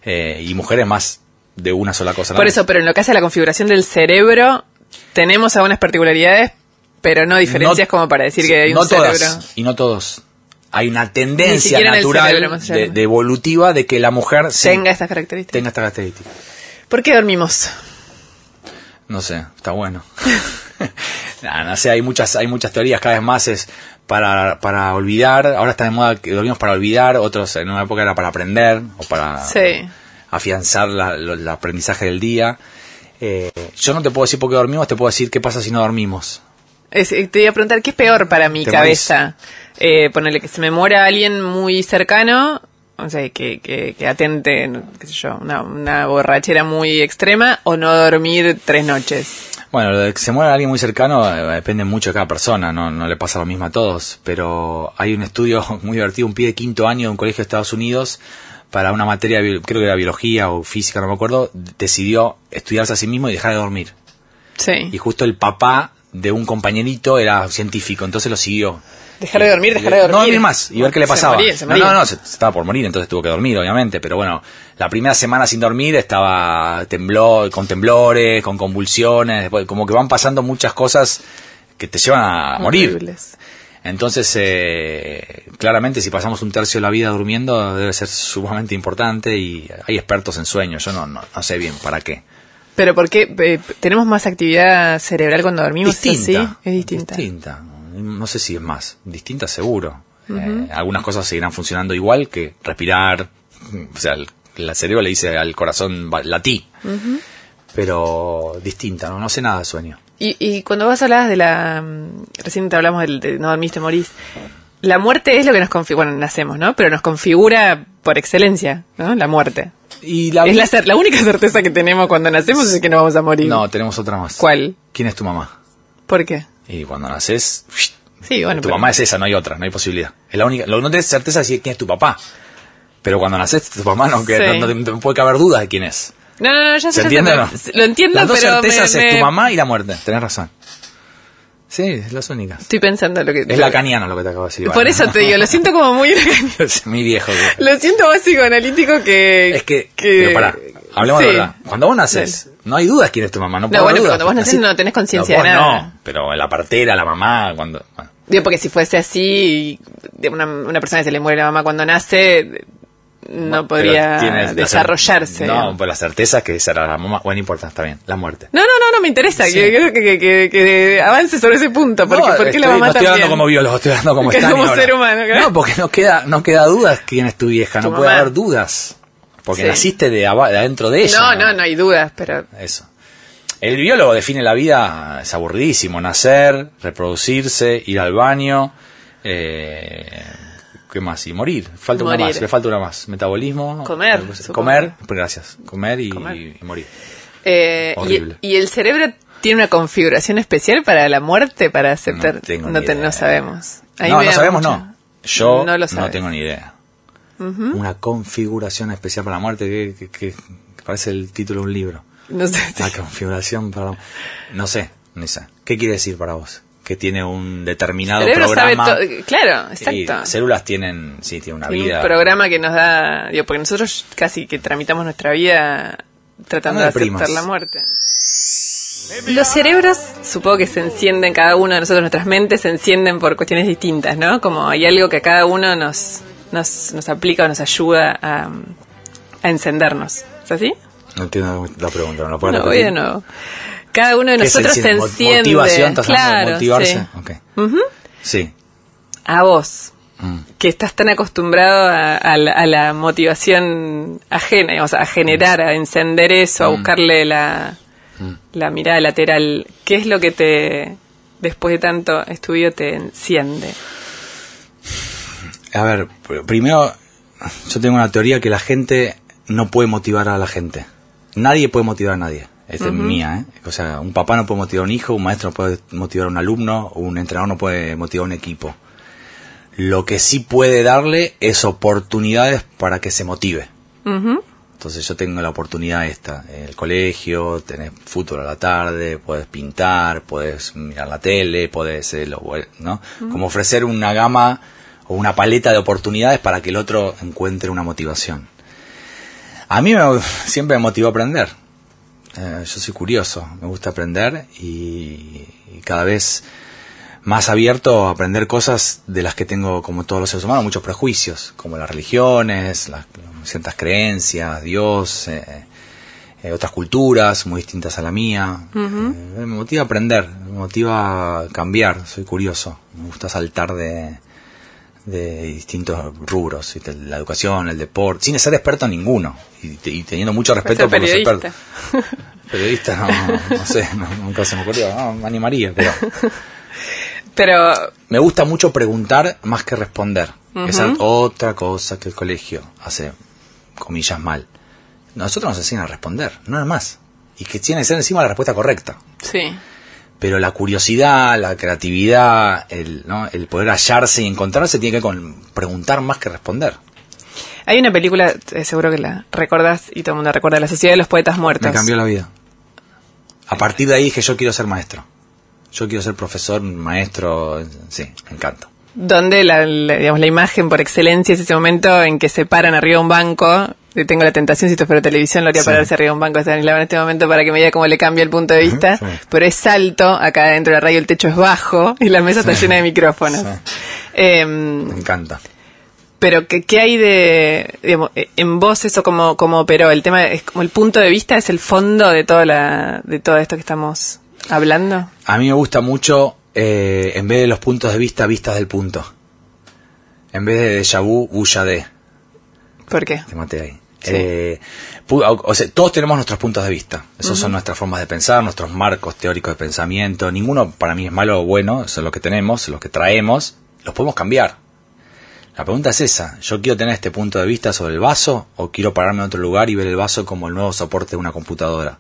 eh, y mujeres más de una sola cosa. Por eso, pero en lo que hace a la configuración del cerebro, tenemos algunas particularidades, pero no diferencias No- como para decir que hay un no todas, cerebro. y no todos. Hay una tendencia natural cerebro, de, evolutiva de que la mujer se- Tenga estas características. tenga esta característica. ¿Por qué dormimos? No sé, está bueno. Nah, no sé, hay muchas, hay muchas teorías, cada vez más es para, para olvidar, ahora está de moda que dormimos para olvidar, otros en una época era para aprender o para Sí. afianzar la- lo- el aprendizaje del día. Eh, yo no te puedo decir por qué dormimos, te puedo decir qué pasa si no dormimos. Es- eh, te iba a preguntar, ¿qué es peor para mi cabeza? Eh, ponerle que se me muera alguien muy cercano, o sea, que, que, que atente, qué sé yo, una, una borrachera muy extrema, o no dormir tres noches. Bueno, lo de que se muera alguien muy cercano eh, depende mucho de cada persona, no, no le pasa lo mismo a todos, pero hay un estudio muy divertido, un pie de quinto año de un colegio de Estados Unidos para una materia, creo que era biología o física, no me acuerdo, decidió estudiarse a sí mismo y dejar de dormir. Sí. Y justo el papá de un compañerito era científico, entonces lo siguió. Dejar de dormir, dejar de dormir. No dormir más y ver qué le Se pasaba. moría, se no, moría. no, no, se, se estaba por morir, entonces tuvo que dormir, obviamente. Pero bueno, la primera semana sin dormir estaba tembló, con temblores, con convulsiones, después, como que van pasando muchas cosas que te llevan a morir. Horribles. Entonces, eh, claramente, si pasamos un tercio de la vida durmiendo, debe ser sumamente importante y hay expertos en sueños. Yo no, no, no sé bien para qué. Pero ¿por qué eh, tenemos más actividad cerebral cuando dormimos? distinta. ¿Así? Es distinta. Distinta. No sé si es más. Distinta seguro. Eh, algunas cosas seguirán funcionando igual que respirar, o sea, el- el cerebro le dice al corazón latí. Pero distinta, ¿no? No sé nada de sueño. Y, y cuando vos hablabas de la... mm, Recién te hablamos del de no dormiste, morís. La muerte es lo que nos configura... Bueno, nacemos, ¿no? Pero nos configura por excelencia, ¿no? La muerte. Y la es la, cer- la única certeza que tenemos cuando nacemos es que no vamos a morir. No, tenemos otra más. ¿Cuál? ¿Quién es tu mamá? ¿Por qué? Y cuando naces, Sí, bueno, tu pero- mamá es esa, no hay otra, no hay posibilidad. Es la única, lo, no tienes certeza de quién es tu papá. Pero cuando naces, tu mamá no, que, Sí. no, no te- puede caber duda de quién es. No, no, no, ya sé, ¿Se entiende o no? Lo entiendo, Las dos pero certezas me- es tu me- mamá y la muerte. Tenés razón. Sí, es las únicas. Estoy pensando lo que... Es lacaniano lo que te acabo de decir. Por eso te digo, lo siento como muy... mi viejo. que- lo siento más psicoanalítico que... Es que, pero pará, hablemos Sí. de verdad. Cuando vos naces, no hay dudas quién es tu mamá. No, puede bueno, pero dudas. cuando vos nacés Así- no tenés conciencia No, de nada. No, pero la partera, la mamá, cuando... bueno. Digo, porque si fuese así, una, una persona que se le muere la mamá cuando nace, no podría desarrollarse. No, pues la certeza que será la mamá. Bueno, no importa, está bien. La muerte. No, no, no, no me interesa. Sí. Que, que, que, avance sobre ese punto. Porque, no, ¿Por qué estoy, la mamá no estoy hablando como biólogo, estoy hablando como como ser humano. No, porque no queda, no queda dudas quién es tu vieja. Tu no puede mamá. haber dudas. Porque Sí. naciste de, adentro de ella. No, no, no hay dudas, pero... Eso. El biólogo define la vida, es aburridísimo, nacer, reproducirse, ir al baño, eh, ¿qué más? Y morir. Falta una Morir. más, le falta una más. Metabolismo. Comer. Comer, pues gracias. Comer y, Comer. y morir. Eh, Horrible. y el cerebro tiene una configuración especial para la muerte, para aceptar. No tengo no, ni te- idea. no sabemos. Ahí no, no sabemos, mucho- no. Yo No lo tengo ni idea. Una configuración especial para la muerte, que, que- que- que parece el título de un libro. No sé. La configuración para la... No sé, ni sé. ¿Qué quiere decir para vos? Que tiene un determinado sabe programa... to- Claro, Y exacto. las células tienen, sí, tienen una Tiene vida. un programa que nos da, digo, porque nosotros casi que tramitamos nuestra vida tratando de aceptar la muerte. Los cerebros, supongo que se encienden, cada uno de nosotros, nuestras mentes se encienden por cuestiones distintas, ¿no? Como hay algo que a cada uno nos, nos, nos aplica o nos ayuda a, a encendernos. ¿Es así? No entiendo la pregunta, ¿no la puedo No, voy de nuevo. Cada uno de ¿Qué es nosotros se enciende? Mo- enciende. ¿Motivación? ¿Estás hablando de claro, motivarse? sí. Sí. A vos, Mm. que estás tan acostumbrado a, a la, a la motivación ajena, digamos, a generar, a encender eso, a buscarle la, la mirada lateral, ¿qué es lo que te, después de tanto estudio, te enciende? A ver, pr- primero, yo tengo una teoría que la gente no puede motivar a la gente. Nadie puede motivar a nadie. Esta es mía, ¿eh? O sea, un papá no puede motivar a un hijo, un maestro no puede motivar a un alumno, un entrenador no puede motivar a un equipo. Lo que sí puede darle es oportunidades para que se motive. Entonces yo tengo la oportunidad esta, el colegio, tenés fútbol a la tarde, puedes pintar, puedes mirar la tele, puedes, eh, lo- ¿no? Como ofrecer una gama o una paleta de oportunidades para que el otro encuentre una motivación. A mí me- siempre me motivó a aprender. Eh, yo soy curioso, me gusta aprender y, y cada vez más abierto a aprender cosas de las que tengo, como todos los seres humanos, muchos prejuicios, como las religiones, las, ciertas creencias, Dios, eh, eh, otras culturas muy distintas a la mía. Me motiva a aprender, me motiva a cambiar, soy curioso, me gusta saltar de, de distintos rubros, la educación, el deporte, sin ser experto en ninguno y, te- y teniendo mucho respeto por los expertos. Periodista, no, no sé, no, nunca se me ocurrió, no, me animaría, pero Pero, me gusta mucho preguntar más que responder. Esa es otra cosa que el colegio hace, comillas, mal. Nosotros nos enseñan a responder, nada más. Y que tiene que ser encima la respuesta correcta. sí. Pero la curiosidad, la creatividad, el, ¿no? el poder hallarse y encontrarse tiene que ver con preguntar más que responder. Hay una película, eh, seguro que la recordás y todo el mundo recuerda, La Sociedad de los Poetas Muertos. Me cambió la vida. A partir de ahí dije, yo quiero ser maestro. Yo quiero ser profesor, maestro, sí, me encanta. donde la, la- digamos, la imagen por excelencia es ese momento en que se paran arriba de un banco. Eh, Tengo la tentación, si esto fuera televisión, lo haría Sí. pararse arriba de un banco de en este momento para que me diga cómo le cambia el punto de vista. sí. Pero es alto, acá dentro de la radio el techo es bajo y la mesa está llena de micrófonos. Em, Me encanta. pero ¿qué, qué hay de, digamos, eh, en vos eso como, como operó? El tema es como el punto de vista es el fondo de toda la, de todo esto que estamos hablando. A mí me gusta mucho, eh, en vez de los puntos de vista, vistas del punto. En vez de déjà vu, bulla de. ¿Por qué? Te maté ahí. Eh, o- sea, todos tenemos nuestros puntos de vista. Esos son nuestras formas de pensar, nuestros marcos teóricos de pensamiento. Ninguno para mí es malo o bueno, son los que tenemos, los que traemos. Los podemos cambiar. La pregunta es esa. ¿Yo quiero tener este punto de vista sobre el vaso o quiero pararme en otro lugar y ver el vaso como el nuevo soporte de una computadora?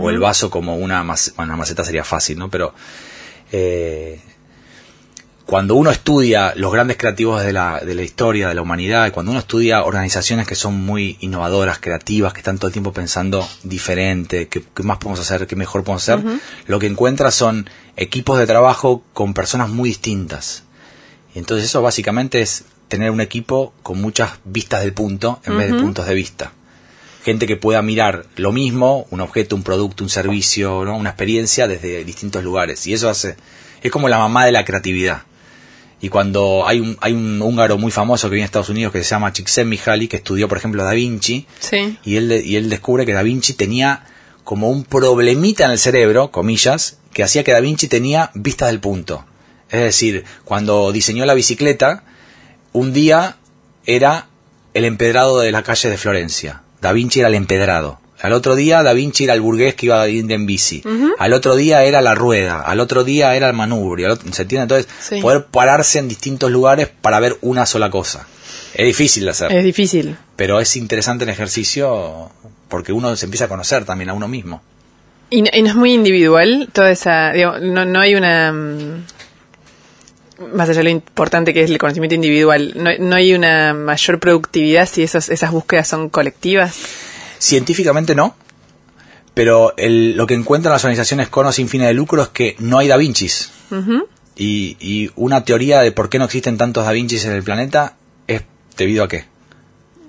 O el vaso como una, mac- una maceta sería fácil, ¿no? Pero eh, cuando uno estudia los grandes creativos de la, de la historia, de la humanidad, cuando uno estudia organizaciones que son muy innovadoras, creativas, que están todo el tiempo pensando diferente, qué, qué más podemos hacer, qué mejor podemos hacer, lo que encuentra son equipos de trabajo con personas muy distintas. Y entonces eso básicamente es tener un equipo con muchas vistas del punto en vez de puntos de vista. Gente que pueda mirar lo mismo, un objeto, un producto, un servicio, ¿no? una experiencia desde distintos lugares. Y eso hace, es como la mamá de la creatividad. Y cuando hay un, hay un húngaro muy famoso que viene a Estados Unidos que se llama Csikszentmihalyi, que estudió, por ejemplo, Da Vinci, Sí. y él, y él descubre que Da Vinci tenía como un problemita en el cerebro, comillas, que hacía que Da Vinci tenía vistas del punto. Es decir, cuando diseñó la bicicleta, un día era el empedrado de la calle de Florencia. Da Vinci era el empedrado. Al otro día Da Vinci era el burgués que iba a ir en bici. Al otro día era la rueda. Al otro día era el manubrio. otro- ¿Se entiende? Entonces, Sí. poder pararse en distintos lugares para ver una sola cosa. Es difícil de hacer Es difícil. pero es interesante el ejercicio porque uno se empieza a conocer también a uno mismo. Y no, y no es muy individual toda esa. digo, no, no hay una. mm, Más allá de lo importante que es el conocimiento individual, no, no hay una mayor productividad si esos, esas búsquedas son colectivas. Científicamente no, pero el- lo que encuentran las organizaciones con o sin fines de lucro es que no hay Da Vincis. y, y una teoría de por qué no existen tantos Da Vincis en el planeta es debido a qué?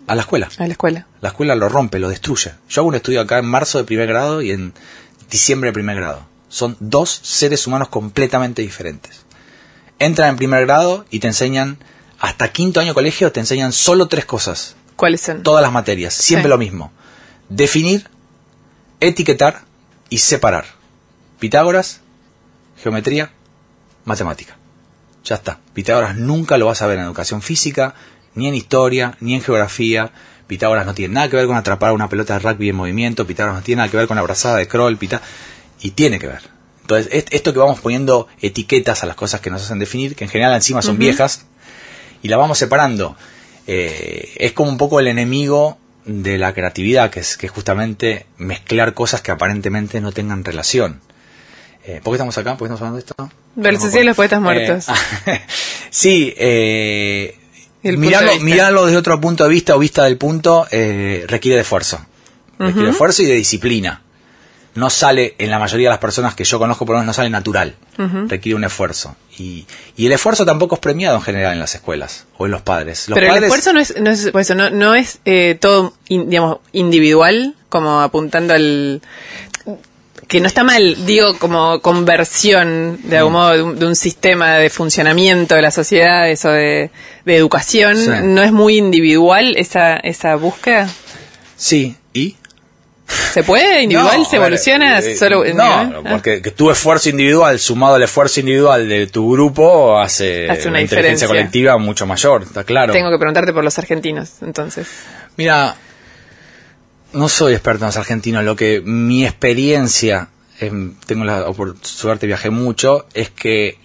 A la escuela. A la escuela. La escuela lo rompe, lo destruye. Yo hago un estudio acá en marzo de primer grado y en diciembre de primer grado. Son dos seres humanos completamente diferentes. Entran en primer grado y te enseñan, hasta quinto año de colegio, te enseñan solo tres cosas. ¿Cuáles son? Todas las materias, siempre Sí. lo mismo. Definir, etiquetar y separar. Pitágoras, geometría, matemática. Ya está. Pitágoras nunca lo vas a ver en educación física, ni en historia, ni en geografía. Pitágoras no tiene nada que ver con atrapar una pelota de rugby en movimiento. Pitágoras no tiene nada que ver con la brazada de Kroll. Pitá y tiene que ver. Entonces, est- esto que vamos poniendo etiquetas a las cosas que nos hacen definir, que en general encima son viejas, y la vamos separando. Eh, es como un poco el enemigo de la creatividad, que es, que es justamente mezclar cosas que aparentemente no tengan relación. Eh, ¿Por qué estamos acá? ¿Por qué estamos hablando de esto? No los poetas acuerdo. muertos. Eh, sí, eh, mirarlo, de mirarlo desde otro punto de vista o vista del punto eh, requiere de esfuerzo. Requiere de esfuerzo y de disciplina. No sale, en la mayoría de las personas que yo conozco, por lo menos no sale natural. Requiere un esfuerzo. Y, y el esfuerzo tampoco es premiado en general en las escuelas o en los padres. Los Pero el esfuerzo no es, no es, por eso, no, no es eh, todo, in- digamos, individual, como apuntando al... Que no está mal, digo, como conversión, de algún modo, de un, de un sistema de funcionamiento de la sociedad, eso de, de educación. Sí. ¿No es muy individual esa, esa búsqueda? Sí, ¿y? ¿Se puede? ¿Individual? No, ¿Se evoluciona? eh, solo, no, individual? Ah. porque que tu esfuerzo individual sumado al esfuerzo individual de tu grupo hace, Hace una inteligencia diferencia. colectiva mucho mayor, está claro. Tengo que preguntarte por los argentinos, entonces. Mira, no soy experto en los argentinos, lo que mi experiencia, em, tengo la opor- suerte, viajé mucho, es que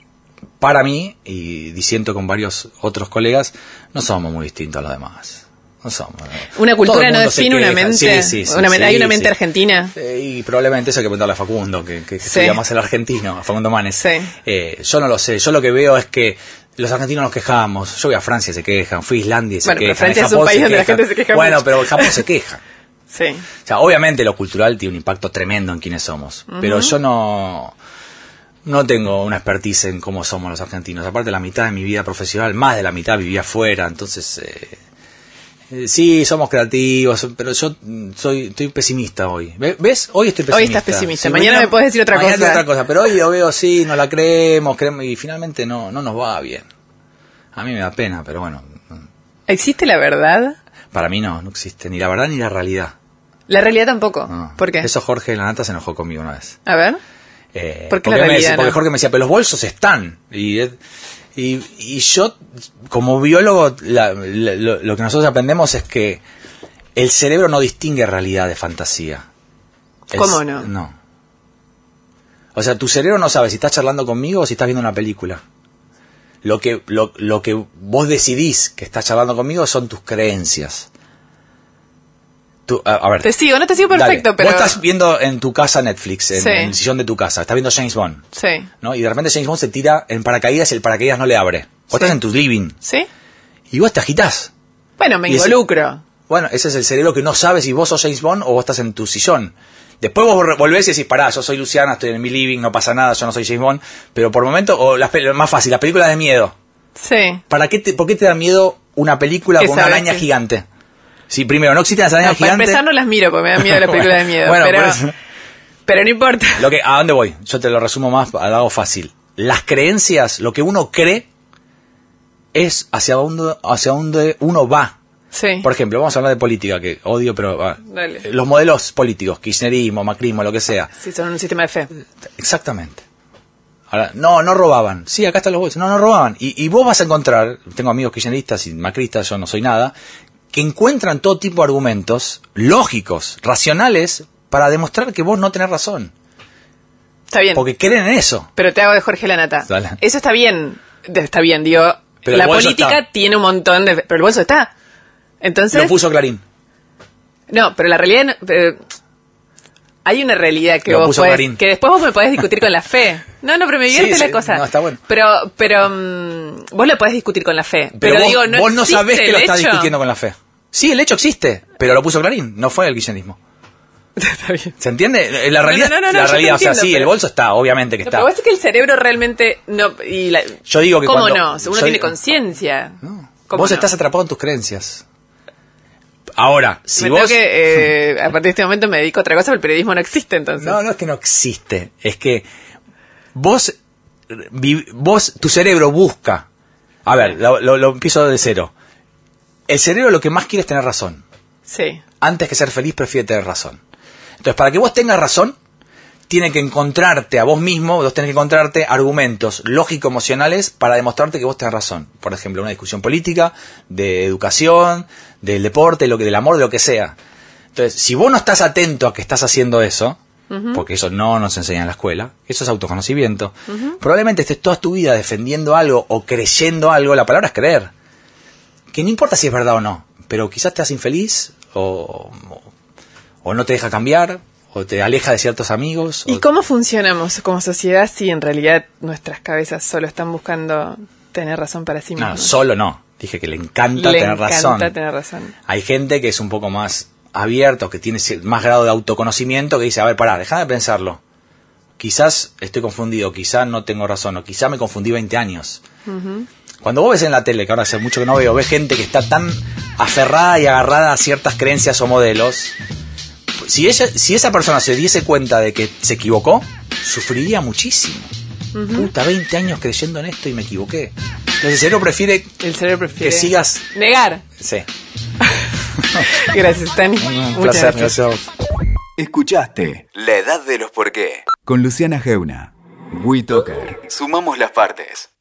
para mí, y disiento con varios otros colegas, no somos muy distintos a los demás. No somos. ¿no? Una cultura no define una mente. Sí, sí, Una men- sí, hay una mente argentina. Eh, y probablemente eso hay que preguntarle a Facundo, que, que, estudia más el argentino, a Facundo Manes. Sí. Eh, yo no lo sé, yo lo que veo es que los argentinos nos quejamos. Yo voy a Francia y se quejan, fui a Islandia y se Bueno, pero quejan. Francia en es un país donde la gente se queja Bueno, mucho. pero Japón se queja. Sí. O sea, obviamente lo cultural tiene un impacto tremendo en quienes somos, pero yo no no tengo una expertise en cómo somos los argentinos. Aparte, la mitad de mi vida profesional, más de la mitad vivía afuera, entonces eh, eh, sí, somos creativos, pero yo mm, soy estoy pesimista hoy. ¿Ve- ¿Ves? Hoy estoy pesimista. Hoy estás pesimista. Mañana me puedes decir otra mañana cosa. otra cosa, pero hoy lo veo sí, no la creemos, creemos y finalmente no no nos va bien. A mí me da pena, pero bueno, ¿Existe la verdad? para mí no, no existe ni la verdad ni la realidad. La realidad tampoco. No. ¿Por qué? Eso Jorge Lanata se enojó conmigo una vez. A ver. Eh, ¿Por qué porque, la me realidad porque? Jorge me decía, pero los bolsos están. Y, y, y yo, como biólogo, la- la- lo, lo que nosotros aprendemos es que El cerebro no distingue realidad de fantasía. El ¿Cómo no? No. O sea, tu cerebro no sabe si estás charlando conmigo o si estás viendo una película. Lo que, lo, lo que vos decidís que estás charlando conmigo son tus creencias. Tú- a, a ver. Te sigo, no te sigo Dale. perfecto, pero... Vos estás viendo en tu casa Netflix, en, Sí. en el sillón de tu casa, estás viendo James Bond, Sí. ¿no? Y de repente James Bond se tira en paracaídas y el paracaídas no le abre. Vos Sí. estás en tu living ¿Sí? y vos te agitás. Bueno, me Y ese- involucro. Bueno, ese es el cerebro que no sabe si vos sos James Bond o vos estás en tu sillón. Después vos volvés y decís, pará, yo soy Luciana, estoy en mi living, no pasa nada, yo no soy James Bond. Pero por momento, o las más fácil, las películas de miedo. Sí. ¿Para qué te, ¿Por qué te da miedo una película con una araña que- gigante? Sí, primero, no existen las arañas No, para gigantes. empezar no las miro porque me da miedo la película de miedo. Bueno, pero, no importa. Lo que, ¿A dónde voy? Yo te lo resumo más, al lado fácil. Las creencias, lo que uno cree, es hacia dónde, hacia dónde uno va. Sí. Por ejemplo, vamos a hablar de política, que odio, pero... ah, Dale. Los modelos políticos, kirchnerismo, macrismo, lo que sea. Sí, son un sistema de fe. Exactamente. Ahora, no, no robaban. Sí, acá están los bolsos. No, no robaban. Y, y vos vas a encontrar, tengo amigos kirchneristas y macristas, yo no soy nada, que encuentran todo tipo de argumentos lógicos, racionales, para demostrar que vos no tenés razón. Está bien. Porque creen en eso. Pero te hago de Jorge Lanata. Dale. Eso está bien. Está bien, digo. Pero la política está. tiene un montón de. Pero el bolso está. Entonces. Lo puso Clarín. No, pero la realidad. no- eh, hay una realidad que Lo vos podés- que después vos me podés discutir con la fe. No, no, pero me divierte Sí, la sí, cosa. no, está bueno. Pero, pero mm, vos lo podés discutir con la fe. Pero, Pero, vos, digo, no vos no sabés que el lo estás hecho. discutiendo con la fe. Sí, el hecho existe, pero lo puso Clarín, no fue el kirchnerismo. está bien. ¿Se entiende? La realidad, no, no, no, la realidad o sea, entiendo, sí, el pero- bolso está, obviamente que está. pero decís que el cerebro realmente no y la- Yo digo que ¿Cómo cuando- no? Uno yo tiene digo- conciencia. No. ¿Cómo Vos no? estás atrapado en tus creencias. Ahora, si me vos... que, eh, a partir de este momento me dedico a otra cosa, pero el periodismo no existe entonces. No, no es que no existe, es que vos, vos tu cerebro busca... A ver, lo, lo- lo empiezo de cero. El cerebro lo que más quiere es tener razón. Sí. Antes que ser feliz prefiere tener razón. Entonces, para que vos tengas razón, tiene que encontrarte a vos mismo, vos tenés que encontrarte argumentos lógico-emocionales para demostrarte que vos tenés razón. Por ejemplo, una discusión política, de educación, del deporte, lo que, del amor, de lo que sea. Entonces, si vos no estás atento a que estás haciendo eso, porque eso no nos enseña en la escuela, eso es autoconocimiento, probablemente estés toda tu vida defendiendo algo o creyendo algo, la palabra es creer. Que no importa si es verdad o no, pero quizás te hace infeliz o, o, o no te deja cambiar o te aleja de ciertos amigos. ¿Y o- cómo funcionamos como sociedad si en realidad nuestras cabezas solo están buscando tener razón para sí No, mismos? solo no. Dije que le encanta Le tener encanta razón. tener razón. Hay gente que es un poco más abierto, que tiene más grado de autoconocimiento, que dice, a ver, pará, déjame pensarlo. Quizás estoy confundido, quizás no tengo razón, o quizás me confundí 20 años. Cuando vos ves en la tele, que ahora hace mucho que no veo, ves gente que está tan aferrada y agarrada a ciertas creencias o modelos, si, ella, si esa persona se diese cuenta de que se equivocó, sufriría muchísimo. Puta, 20 años creyendo en esto y me equivoqué. Entonces el cerebro prefiere El cerebro prefiere que sigas... negar. Sí. Gracias, Tani. Un Muchas placer, gracias. gracias a vos. Escuchaste La Edad de los Por qué con Luciana Geuna. WeToker. Sumamos las partes.